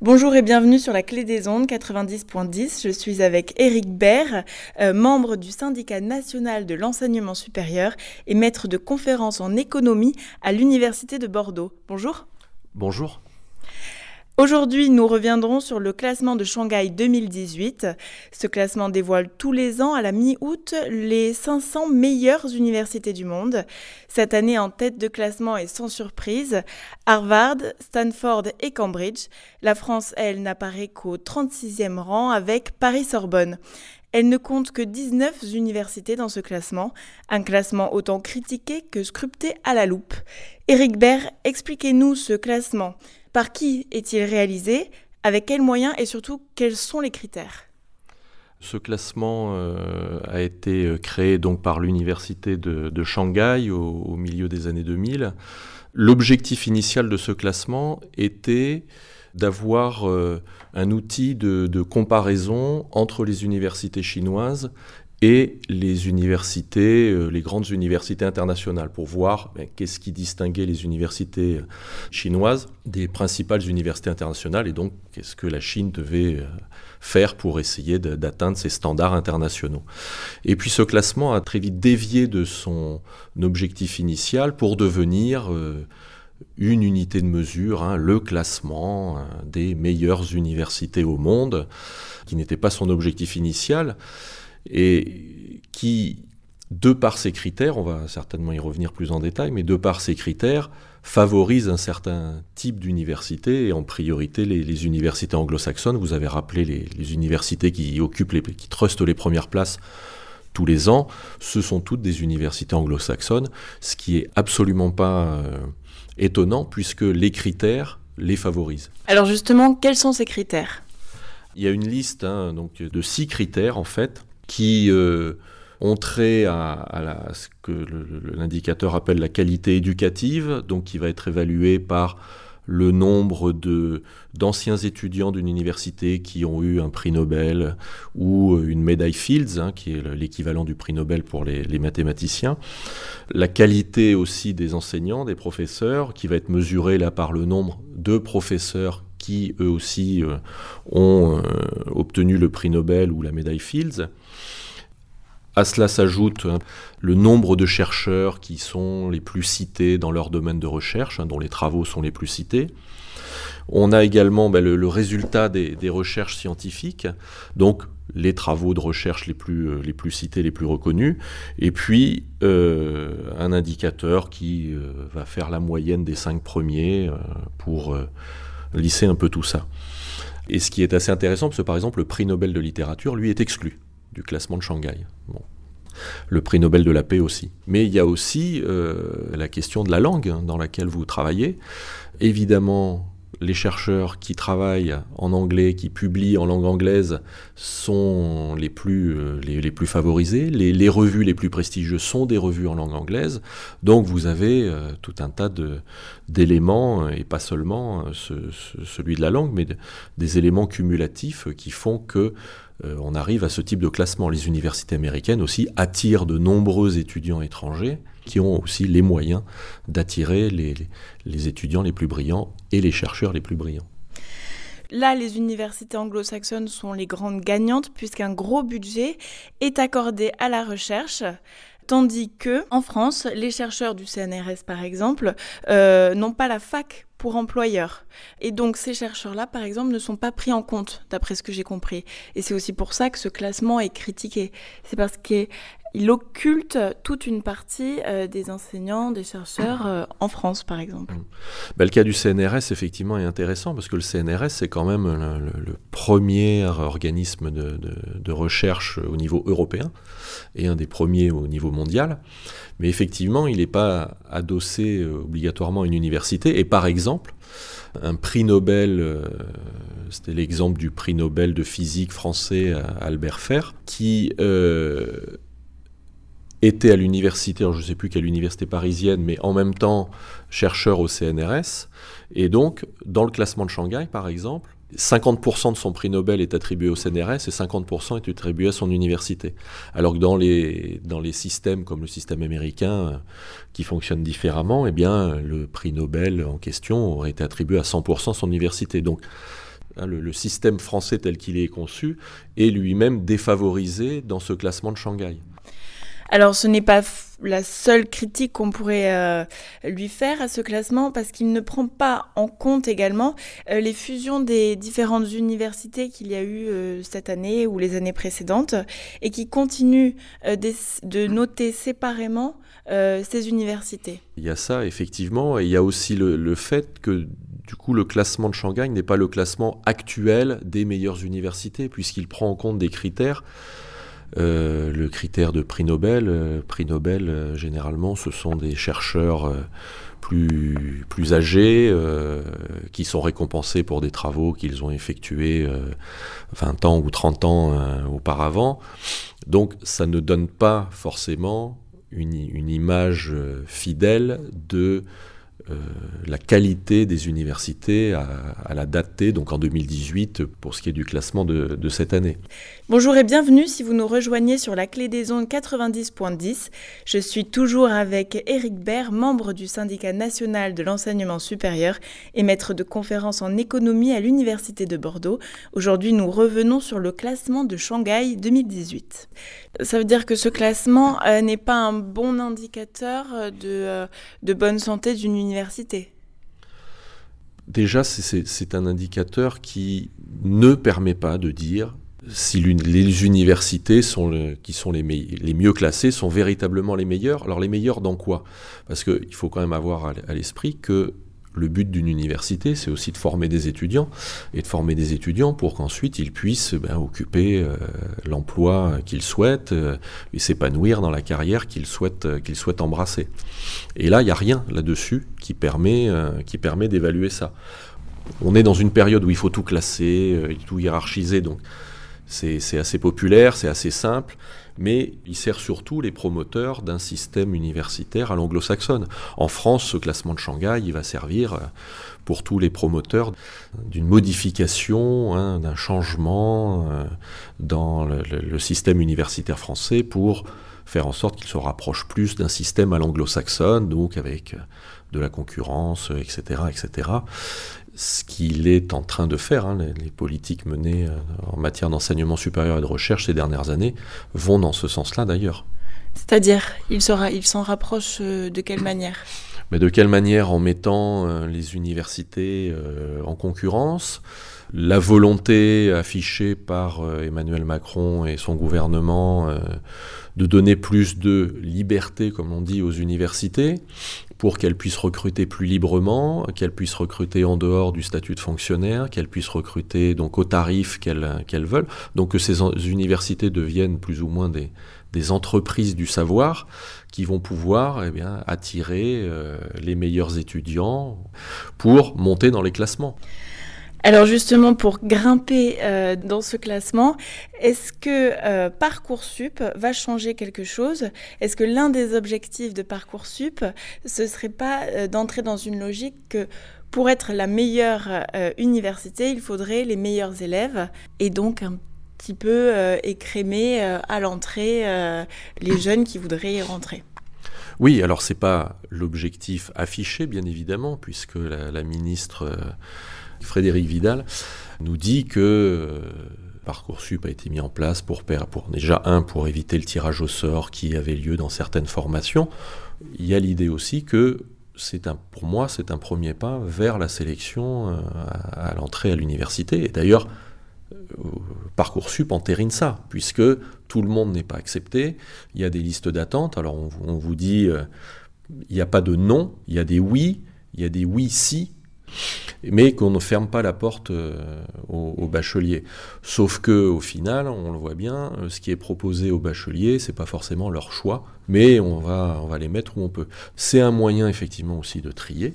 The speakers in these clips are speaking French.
Bonjour et bienvenue sur la clé des ondes 90.10. Je suis avec Eric Baird, euh, membre du syndicat national de l'enseignement supérieur et maître de conférences en économie à l'Université de Bordeaux. Bonjour. Bonjour. Aujourd'hui, nous reviendrons sur le classement de Shanghai 2018. Ce classement dévoile tous les ans, à la mi-août, les 500 meilleures universités du monde. Cette année, en tête de classement et sans surprise, Harvard, Stanford et Cambridge. La France, elle, n'apparaît qu'au 36e rang avec Paris-Sorbonne. Elle ne compte que 19 universités dans ce classement, un classement autant critiqué que scruté à la loupe. Éric Baird, expliquez-nous ce classement. Par qui est-il réalisé? Avec quels moyens? Et surtout quels sont les critères? Ce classement euh, a été euh, créé donc par l'université de, Shanghai au, milieu des années 2000. L'objectif initial de ce classement était d'avoir euh, un outil de, comparaison entre les universités chinoises et les universités, euh, les grandes universités internationales, pour voir ben, qu'est-ce qui distinguait les universités euh, chinoises des principales universités internationales, et donc qu'est-ce que la Chine devait euh, faire pour essayer d'atteindre ces standards internationaux. Et puis ce classement a très vite dévié de son objectif initial pour devenir une unité de mesure, hein, le classement des meilleures universités au monde, qui n'était pas son objectif initial et qui, de par ces critères, on va certainement y revenir plus en détail, mais de par ces critères, favorise un certain type d'université, et en priorité les, universités anglo-saxonnes. Vous avez rappelé les, universités qui occupent, les, qui trustent les premières places tous les ans, ce sont toutes des universités anglo-saxonnes, ce qui est absolument pas euh, étonnant puisque les critères les favorisent. Alors justement, quels sont ces critères? Il y a une liste hein, donc, de six critères en fait qui euh, ont trait à, ce que l'indicateur appelle la qualité éducative, donc qui va être évalué par le nombre d'anciens étudiants d'une université qui ont eu un prix Nobel ou une médaille Fields, hein, qui est l'équivalent du prix Nobel pour les, mathématiciens. La qualité aussi des enseignants, des professeurs, qui va être mesurée là par le nombre de professeurs qui eux aussi euh, ont euh, obtenu le prix Nobel ou la médaille Fields. À cela s'ajoute hein, le nombre de chercheurs qui sont les plus cités dans leur domaine de recherche, hein, dont les travaux sont les plus cités. On a également ben, le, résultat des, recherches scientifiques, donc les travaux de recherche les plus, euh, les plus cités, les plus reconnus, et puis un indicateur qui va faire la moyenne des cinq premiers pour lisser un peu tout ça. Et ce qui est assez intéressant, parce que par exemple le prix Nobel de littérature, lui, est exclu du classement de Shanghai. Le prix Nobel de la paix aussi. Mais il y a aussi euh, la question de la langue hein, dans laquelle vous travaillez. Évidemment, les chercheurs qui travaillent en anglais, qui publient en langue anglaise, sont les plus, euh, favorisés. Les, revues les plus prestigieuses sont des revues en langue anglaise. Donc vous avez euh, tout un tas d'éléments, et pas seulement celui de la langue, mais des éléments cumulatifs qui font que euh, on arrive à ce type de classement. Les universités américaines aussi attirent de nombreux étudiants étrangers qui ont aussi les moyens d'attirer les, étudiants les plus brillants et les chercheurs les plus brillants. Là, les universités anglo-saxonnes sont les grandes gagnantes puisqu'un gros budget est accordé à la recherche. Tandis que, en France, les chercheurs du CNRS, par exemple, euh, n'ont pas la fac pour employeur. Et donc ces chercheurs-là, par exemple, ne sont pas pris en compte, d'après ce que j'ai compris. Et c'est aussi pour ça que ce classement est critiqué. C'est parce qu'il occulte toute une partie euh, des enseignants, des chercheurs euh, en France, par exemple. Bah, le cas du CNRS, effectivement, est intéressant parce que le CNRS, c'est quand même le, premier organisme de, recherche au niveau européen et un des premiers au niveau mondial. Mais effectivement, il n'est pas adossé euh, obligatoirement à une université. Et par exemple, un prix Nobel, c'était l'exemple du prix Nobel de physique français Albert Fer, qui était à l'université, je ne sais plus quelle université parisienne, mais en même temps chercheur au CNRS. Et donc, dans le classement de Shanghai, par exemple, 50% de son prix Nobel est attribué au CNRS et 50% est attribué à son université. Alors que dans les, dans les systèmes comme le système américain, euh, qui fonctionne différemment, eh bien, le prix Nobel en question aurait été attribué à 100% à son université. Donc, Hein, le, système français tel qu'il est conçu est lui-même défavorisé dans ce classement de Shanghai. Alors ce n'est pas la seule critique qu'on pourrait euh, lui faire à ce classement parce qu'il ne prend pas en compte également euh, les fusions des différentes universités qu'il y a eu euh, cette année ou les années précédentes et qui continuent de noter séparément ces universités. Il y a ça effectivement et il y a aussi le fait que du coup, le classement de Shanghai n'est pas le classement actuel des meilleures universités, puisqu'il prend en compte des critères. Euh, le critère de prix Nobel, euh, prix Nobel, euh, généralement, ce sont des chercheurs plus, plus âgés qui sont récompensés pour des travaux qu'ils ont effectués 20 ans ou 30 ans auparavant. Donc, ça ne donne pas forcément une, image fidèle de la qualité des universités à, la date T, donc en 2018, pour ce qui est du classement de, cette année. Bonjour et bienvenue si vous nous rejoignez sur la clé des ondes 90.10. Je suis toujours avec Eric Baird, membre du syndicat national de l'enseignement supérieur et maître de conférences en économie à l'Université de Bordeaux. Aujourd'hui, nous revenons sur le classement de Shanghai 2018. Ça veut dire que ce classement euh, n'est pas un bon indicateur euh, de bonne santé d'une université Déjà, c'est un indicateur qui ne permet pas de dire si les universités qui sont les, mieux classées sont véritablement les meilleures. Alors les meilleures dans quoi? Parce qu'il faut quand même avoir à l'esprit que le but d'une université, c'est aussi de former des étudiants, et de former des étudiants pour qu'ensuite ils puissent ben, occuper euh, l'emploi qu'ils souhaitent euh, et s'épanouir dans la carrière qu'ils souhaitent, euh, qu'ils souhaitent embrasser. Et là, il n'y a rien là-dessus qui permet, qui permet d'évaluer ça. On est dans une période où il faut tout classer, tout hiérarchiser, donc c'est assez populaire, c'est assez simple, mais il sert surtout les promoteurs d'un système universitaire à l'anglo-saxonne. En France, ce classement de Shanghai, il va servir euh, pour tous les promoteurs d'une modification, hein, d'un changement euh, dans le, système universitaire français pour faire en sorte qu'il se rapproche plus d'un système à l'anglo-saxonne, donc avec euh, de la concurrence, etc., etc ce qu'il est en train de faire, hein, les, politiques menées euh, en matière d'enseignement supérieur et de recherche ces dernières années vont dans ce sens-là d'ailleurs. C'est-à-dire, il s'en rapproche euh, de quelle manière? Mais De quelle manière En mettant euh, les universités en concurrence, la volonté affichée par Emmanuel Macron et son gouvernement de donner plus de liberté, comme on dit, aux universités, pour qu'elles puissent recruter plus librement, qu'elles puissent recruter en dehors du statut de fonctionnaire, qu'elles puissent recruter donc au tarif qu'elles veulent, donc que ces universités deviennent plus ou moins des, des entreprises du savoir qui vont pouvoir eh bien, attirer euh, les meilleurs étudiants pour monter dans les classements. Alors justement, pour grimper euh, dans ce classement, est-ce que euh, Parcoursup va changer quelque chose? Est-ce que l'un des objectifs de Parcoursup, ce serait pas d'entrer dans une logique que pour être la meilleure université, il faudrait les meilleurs élèves et donc un petit peu écrémer à l'entrée les jeunes qui voudraient y rentrer oui, alors c'est pas l'objectif affiché, bien évidemment, puisque la ministre Frédéric Vidal, nous dit que euh, Parcoursup a été mis en place pour, pour déjà, un, pour éviter le tirage au sort qui avait lieu dans certaines formations. Il y a l'idée aussi que un, pour moi, c'est un premier pas vers la sélection euh, à, l'entrée à l'université. Et d'ailleurs, euh, Parcoursup entérine ça, puisque tout le monde n'est pas accepté. Il y a des listes d'attente. Alors on, vous dit, il n'y a pas de non, il y a des oui, il y a des oui si, mais qu'on ne ferme pas la porte euh, aux, bacheliers. Sauf que au final, on le voit bien, euh, ce qui est proposé aux bacheliers, c'est pas forcément leur choix, mais on va, on va les mettre où on peut. C'est un moyen effectivement aussi de trier.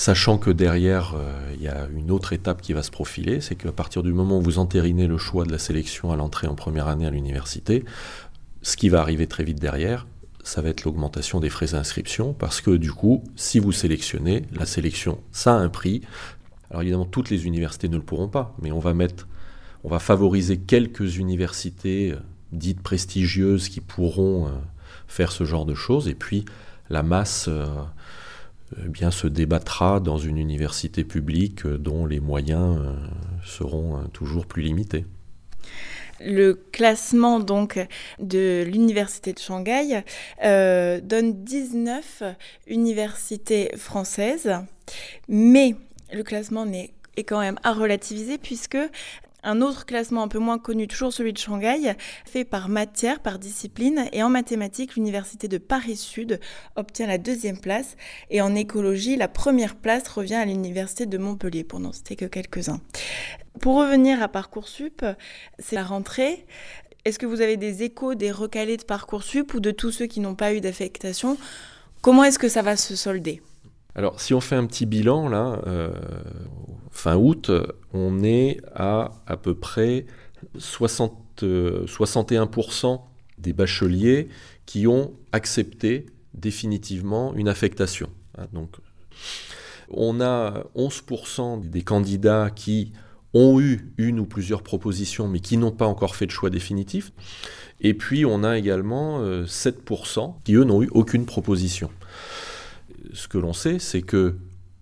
Sachant que derrière, euh, il y a une autre étape qui va se profiler, c'est qu'à partir du moment où vous entérinez le choix de la sélection à l'entrée en première année à l'université, ce qui va arriver très vite derrière, ça va être l'augmentation des frais d'inscription, parce que du coup, si vous sélectionnez, la sélection, ça a un prix. Alors évidemment, toutes les universités ne le pourront pas, mais on va mettre, on va favoriser quelques universités euh, dites prestigieuses qui pourront euh, faire ce genre de choses, et puis la masse, eh bien, se débattra dans une université publique dont les moyens seront toujours plus limités. Le classement donc de l'université de Shanghai euh, donne 19 universités françaises, mais le classement est quand même à relativiser puisque un autre classement un peu moins connu, toujours celui de Shanghai, fait par matière, par discipline. Et en mathématiques, l'université de Paris-Sud obtient la deuxième place. Et en écologie, la première place revient à l'université de Montpellier, pour n'en citer que quelques-uns. Pour revenir à Parcoursup, c'est la rentrée. Est-ce que vous avez des échos des recalés de Parcoursup ou de tous ceux qui n'ont pas eu d'affectation? Comment est-ce que ça va se solder? Alors, si on fait un petit bilan, là, euh, fin août, on est à à peu près 60, 61% euh, des bacheliers qui ont accepté définitivement une affectation. Hein, on a 11% des candidats qui ont eu une ou plusieurs propositions mais qui n'ont pas encore fait de choix définitif. Et puis on a également 7% euh, qui eux n'ont eu aucune proposition ce que l'on sait, c'est que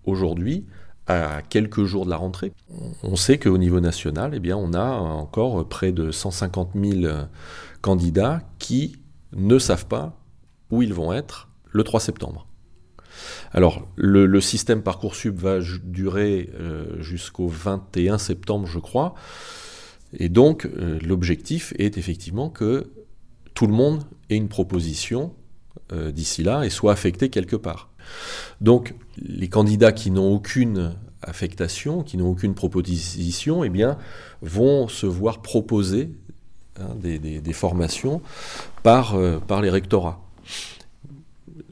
aujourd'hui, à quelques jours de la rentrée, on sait qu'au niveau national, eh bien, on a encore près de 150 000 candidats qui ne savent pas où ils vont être le 3 septembre. Alors, le, système Parcoursup va durer euh, jusqu'au 21 septembre, je crois. Et donc, euh, l'objectif est effectivement que tout le monde ait une proposition euh, d'ici là et soit affecté quelque part. Donc les candidats qui n'ont aucune affectation, qui n'ont aucune proposition, eh bien, vont se voir proposer hein, des, formations par, euh, par les rectorats.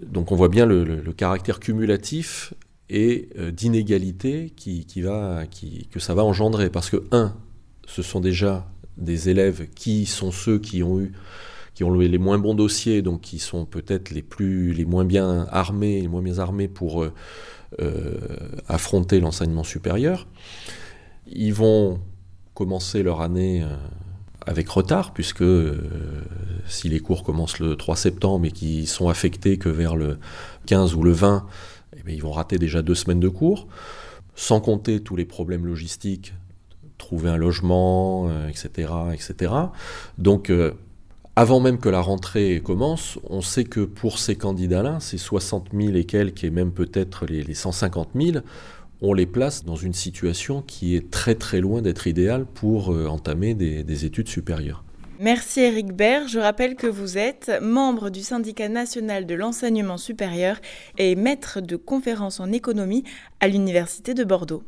Donc on voit bien le, caractère cumulatif et euh, d'inégalité que ça va engendrer. Parce que, un, ce sont déjà des élèves qui sont ceux qui ont eu qui ont les moins bons dossiers, donc qui sont peut-être les plus, les moins bien armés, les moins bien armés pour euh, euh, affronter l'enseignement supérieur. Ils vont commencer leur année euh, avec retard, puisque si les cours commencent le 3 septembre et qu'ils sont affectés que vers le 15 ou le 20, eh ils vont rater déjà deux semaines de cours, sans compter tous les problèmes logistiques, trouver un logement, etc., etc. Donc avant même que la rentrée commence, on sait que pour ces candidats-là, ces 60 000 et quelques, et même peut-être les, 150 000, on les place dans une situation qui est très très loin d'être idéale pour euh, entamer des, des études supérieures. Merci Eric Baird. Je rappelle que vous êtes membre du syndicat national de l'enseignement supérieur et maître de conférences en économie à l'Université de Bordeaux.